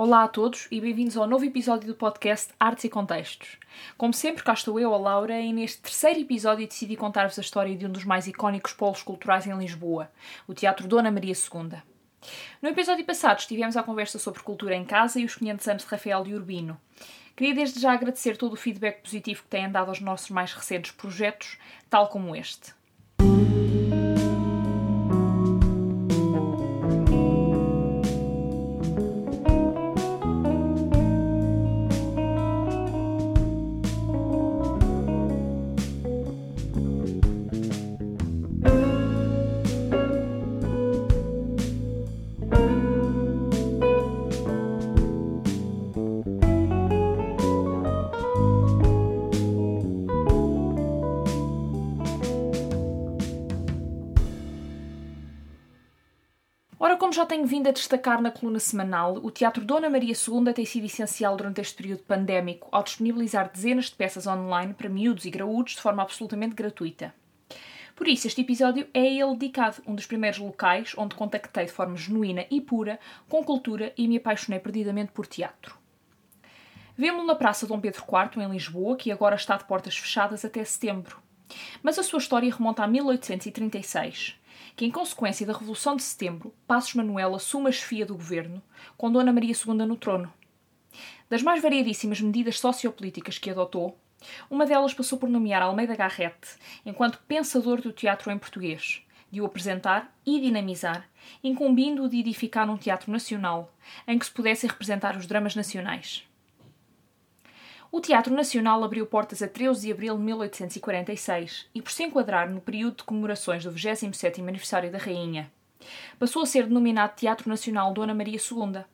Olá a todos e bem-vindos ao novo episódio do podcast Artes e Contextos. Como sempre, cá estou eu, a Laura, e neste terceiro episódio decidi contar-vos a história de um dos mais icónicos polos culturais em Lisboa, o Teatro Dona Maria II. No episódio passado estivemos à conversa sobre cultura em casa e os 500 anos de Rafael de Urbino. Queria desde já agradecer todo o feedback positivo que têm dado aos nossos mais recentes projetos, tal como este. Como já tenho vindo a destacar na coluna semanal, o Teatro Dona Maria II tem sido essencial durante este período pandémico ao disponibilizar dezenas de peças online para miúdos e graúdos de forma absolutamente gratuita. Por isso, este episódio é a ele dedicado, um dos primeiros locais onde contactei de forma genuína e pura com cultura e me apaixonei perdidamente por teatro. Vemo-lo na Praça Dom Pedro IV, em Lisboa, que agora está de portas fechadas até setembro. Mas a sua história remonta a 1836 que, em consequência da Revolução de Setembro, Passos Manuel assume a chefia do governo, com Dona Maria II no trono. Das mais variadíssimas medidas sociopolíticas que adotou, uma delas passou por nomear Almeida Garrett enquanto pensador do teatro em português, de o apresentar e dinamizar, incumbindo-o de edificar um teatro nacional, em que se pudessem representar os dramas nacionais. O Teatro Nacional abriu portas a 13 de abril de 1846 e, por se enquadrar no período de comemorações do 27º aniversário da Rainha, passou a ser denominado Teatro Nacional Dona Maria II.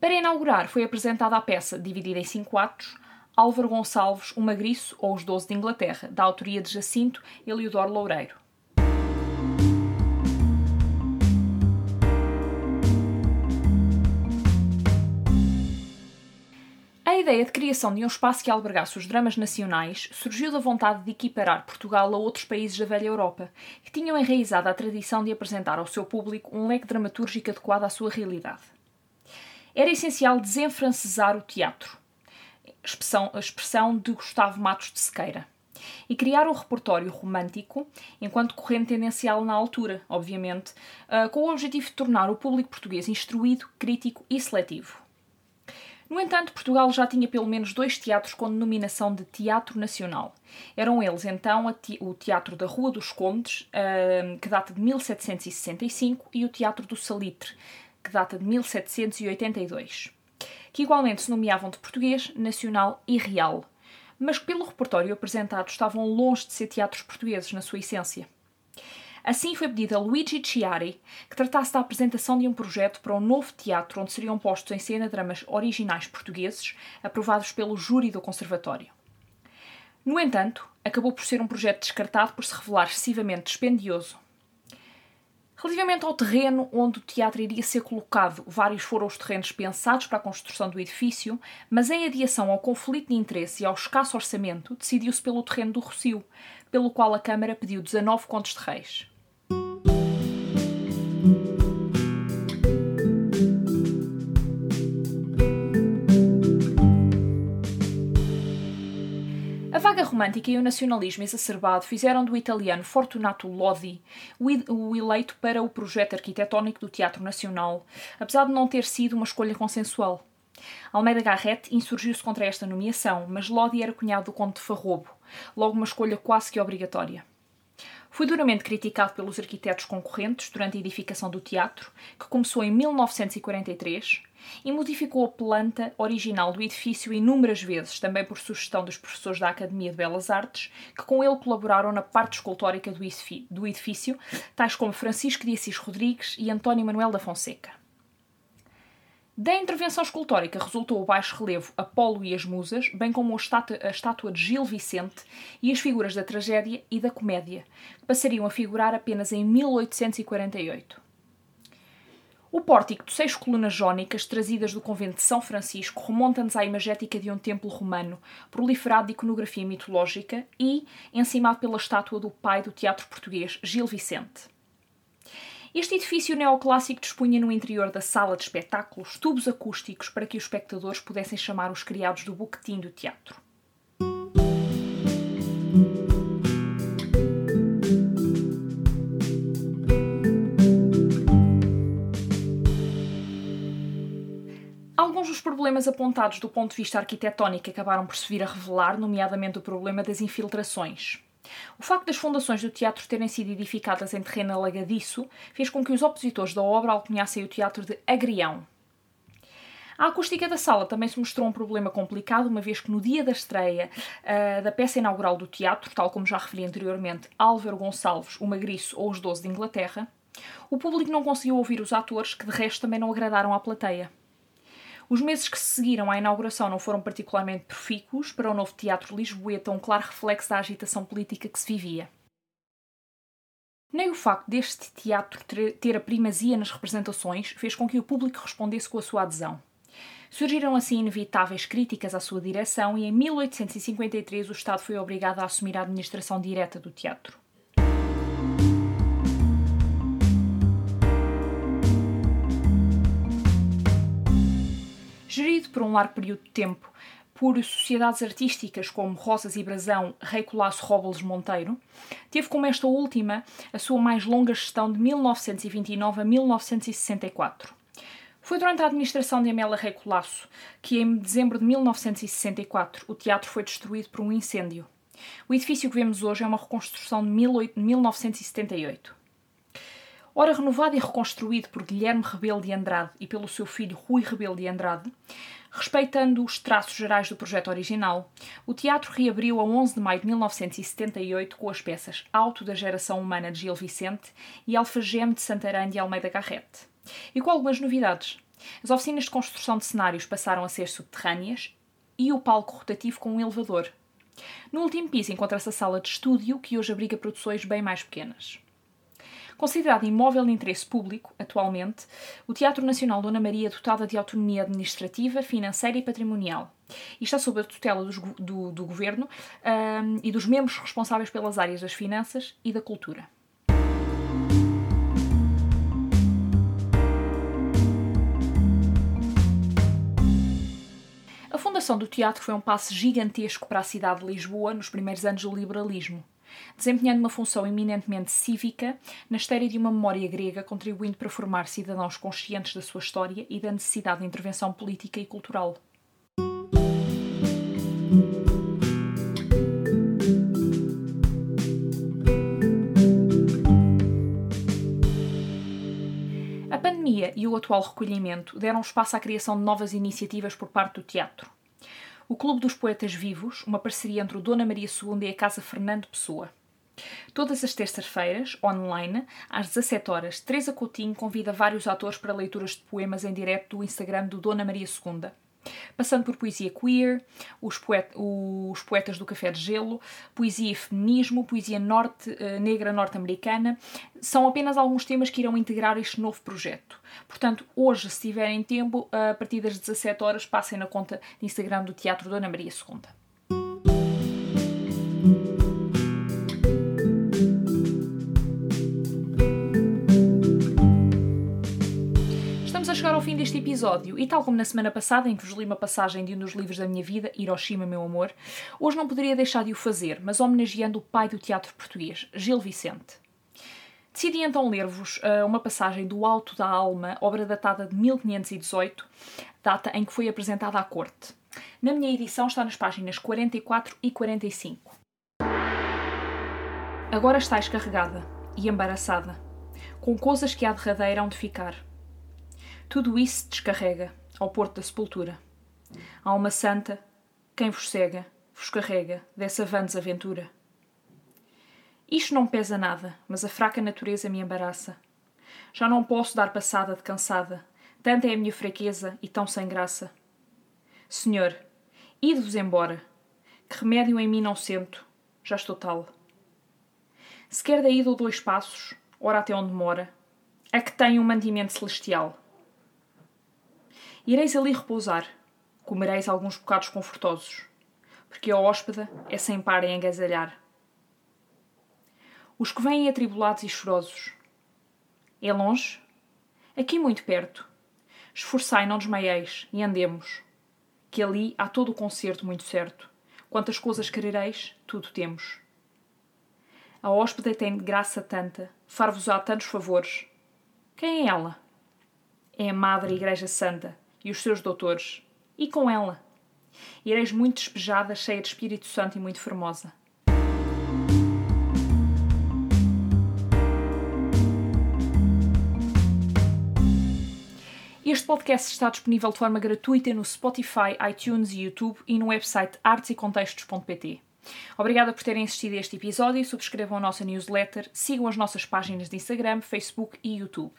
Para inaugurar, foi apresentada a peça, dividida em cinco atos, Álvaro Gonçalves, O Magriço ou Os Doze de Inglaterra, da autoria de Jacinto Eliodoro Loureiro. Ideia de criação de um espaço que albergasse os dramas nacionais surgiu da vontade de equiparar Portugal a outros países da velha Europa, que tinham enraizado a tradição de apresentar ao seu público um leque dramatúrgico adequado à sua realidade. Era essencial desenfrancesar o teatro, expressão, a expressão de Gustavo Matos de Sequeira, e criar um repertório romântico, enquanto corrente tendencial na altura, obviamente, ah, com o objetivo de tornar o público português instruído, crítico e seletivo. No entanto, Portugal já tinha pelo menos dois teatros com denominação de Teatro Nacional. Eram eles, então, o Teatro da Rua dos Condes, que data de 1765, e o Teatro do Salitre, que data de 1782, que igualmente se nomeavam de português, nacional e real, mas que pelo repertório apresentado estavam longe de ser teatros portugueses na sua essência. Assim foi pedido a Luigi Chiari que tratasse da apresentação de um projeto para um novo teatro onde seriam postos em cena dramas originais portugueses aprovados pelo júri do Conservatório. No entanto, acabou por ser um projeto descartado por se revelar excessivamente dispendioso. Relativamente ao terreno onde o teatro iria ser colocado, vários foram os terrenos pensados para a construção do edifício, mas em adiação ao conflito de interesse e ao escasso orçamento, decidiu-se pelo terreno do Rocio, pelo qual a Câmara pediu 19 contos de reis. A vaga romântica e o nacionalismo exacerbado fizeram do italiano Fortunato Lodi o eleito para o projeto arquitetónico do Teatro Nacional, apesar de não ter sido uma escolha consensual. Almeida Garrett insurgiu-se contra esta nomeação, mas Lodi era cunhado do Conde de Farrobo, logo uma escolha quase que obrigatória. Foi duramente criticado pelos arquitetos concorrentes durante a edificação do teatro, que começou em 1943, e modificou a planta original do edifício inúmeras vezes, também por sugestão dos professores da Academia de Belas Artes, que com ele colaboraram na parte escultórica do edifício, tais como Francisco de Assis Rodrigues e António Manuel da Fonseca. Da intervenção escultórica resultou o baixo relevo Apolo e as Musas, bem como a estátua, a estátua de Gil Vicente e as figuras da tragédia e da comédia, que passariam a figurar apenas em 1848. O pórtico de seis colunas jónicas trazidas do convento de São Francisco remonta-nos à imagética de um templo romano, proliferado de iconografia mitológica e encimado pela estátua do pai do teatro português, Gil Vicente. Este edifício neoclássico dispunha no interior da sala de espetáculos tubos acústicos para que os espectadores pudessem chamar os criados do buquetim do teatro. Alguns dos problemas apontados do ponto de vista arquitetónico acabaram por se vir a revelar, nomeadamente o problema das infiltrações. O facto das fundações do teatro terem sido edificadas em terreno alagadiço fez com que os opositores da obra alcunhassem o teatro de agrião. A acústica da sala também se mostrou um problema complicado, uma vez que no dia da estreia uh, da peça inaugural do teatro, tal como já referi anteriormente, Álvaro Gonçalves, o Magriço ou os Doze de Inglaterra, o público não conseguiu ouvir os atores, que de resto também não agradaram à plateia. Os meses que se seguiram à inauguração não foram particularmente profícuos para o novo Teatro Lisboeta, um claro reflexo da agitação política que se vivia. Nem o facto deste teatro ter a primazia nas representações fez com que o público respondesse com a sua adesão. Surgiram assim inevitáveis críticas à sua direção e em 1853 o Estado foi obrigado a assumir a administração direta do teatro. Gerido por um largo período de tempo por sociedades artísticas como Rosas e Brasão, Rei Colasso Robles Monteiro, teve como esta última a sua mais longa gestão de 1929 a 1964. Foi durante a administração de Amélia Rei Colasso que, em dezembro de 1964, o teatro foi destruído por um incêndio. O edifício que vemos hoje é uma reconstrução de 1978. Ora renovado e reconstruído por Guilherme Rebelo de Andrade e pelo seu filho Rui Rebelo de Andrade, respeitando os traços gerais do projeto original, o teatro reabriu a 11 de maio de 1978 com as peças Alto da Geração Humana de Gil Vicente e Alfageme de Santarém de Almeida Garrete. E com algumas novidades. As oficinas de construção de cenários passaram a ser subterrâneas e o palco rotativo com um elevador. No último piso encontra-se a sala de estúdio, que hoje abriga produções bem mais pequenas. Considerado imóvel de interesse público, atualmente, o Teatro Nacional Dona Maria é dotado de autonomia administrativa, financeira e patrimonial. E está sob a tutela dos, do, do Governo um, e dos membros responsáveis pelas áreas das finanças e da cultura. A fundação do teatro foi um passo gigantesco para a cidade de Lisboa nos primeiros anos do liberalismo desempenhando uma função eminentemente cívica na esteira de uma memória grega, contribuindo para formar cidadãos conscientes da sua história e da necessidade de intervenção política e cultural. A pandemia e o atual recolhimento deram espaço à criação de novas iniciativas por parte do teatro o Clube dos Poetas Vivos, uma parceria entre o Dona Maria II e a Casa Fernando Pessoa. Todas as terças-feiras, online, às 17 horas, Teresa Coutinho convida vários atores para leituras de poemas em direto do Instagram do Dona Maria II passando por poesia queer, os, os poetas do café de gelo, poesia e feminismo, poesia norte, uh, negra norte-americana, são apenas alguns temas que irão integrar este novo projeto. Portanto, hoje, se tiverem tempo, a partir das 17 horas, passem na conta de Instagram do Teatro Dona Maria II. Chegar ao fim deste episódio e, tal como na semana passada, em que vos li uma passagem de um dos livros da minha vida, Hiroshima, meu amor, hoje não poderia deixar de o fazer, mas homenageando o pai do teatro português, Gil Vicente. Decidi então ler-vos uh, uma passagem do Alto da Alma, obra datada de 1518, data em que foi apresentada à corte. Na minha edição está nas páginas 44 e 45. Agora estás carregada e embaraçada, com coisas que há derradeira de ficar tudo isso descarrega ao porto da sepultura. Alma santa, quem vos cega, vos carrega dessa vã desaventura. Isto não pesa nada, mas a fraca natureza me embaraça. Já não posso dar passada de cansada, tanta é a minha fraqueza e tão sem graça. Senhor, ide-vos embora, que remédio em mim não sento, já estou tal. Se quer daí dou dois passos, ora até onde mora, é que tenho um mantimento celestial Ireis ali repousar, comereis alguns bocados confortosos, porque a hóspeda é sem par em agasalhar. Os que vêm atribulados e chorosos, É longe? Aqui muito perto. Esforçai, não desmaieis, e andemos. Que ali há todo o concerto muito certo. Quantas coisas querereis, tudo temos. A hóspede tem graça tanta, far-vos-á tantos favores. Quem é ela? É a Madre Igreja Santa e os seus doutores. E com ela? Ireis muito despejada, cheia de Espírito Santo e muito formosa. Este podcast está disponível de forma gratuita no Spotify, iTunes e YouTube e no website artesecontextos.pt. Obrigada por terem assistido a este episódio, subscrevam a nossa newsletter, sigam as nossas páginas de Instagram, Facebook e YouTube.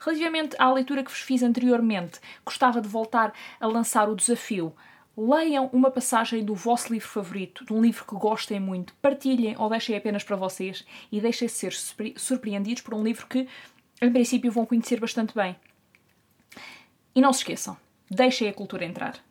Relativamente à leitura que vos fiz anteriormente, gostava de voltar a lançar o desafio. Leiam uma passagem do vosso livro favorito, de um livro que gostem muito, partilhem ou deixem apenas para vocês e deixem-se ser surpreendidos por um livro que, em princípio, vão conhecer bastante bem. E não se esqueçam, deixem a cultura entrar.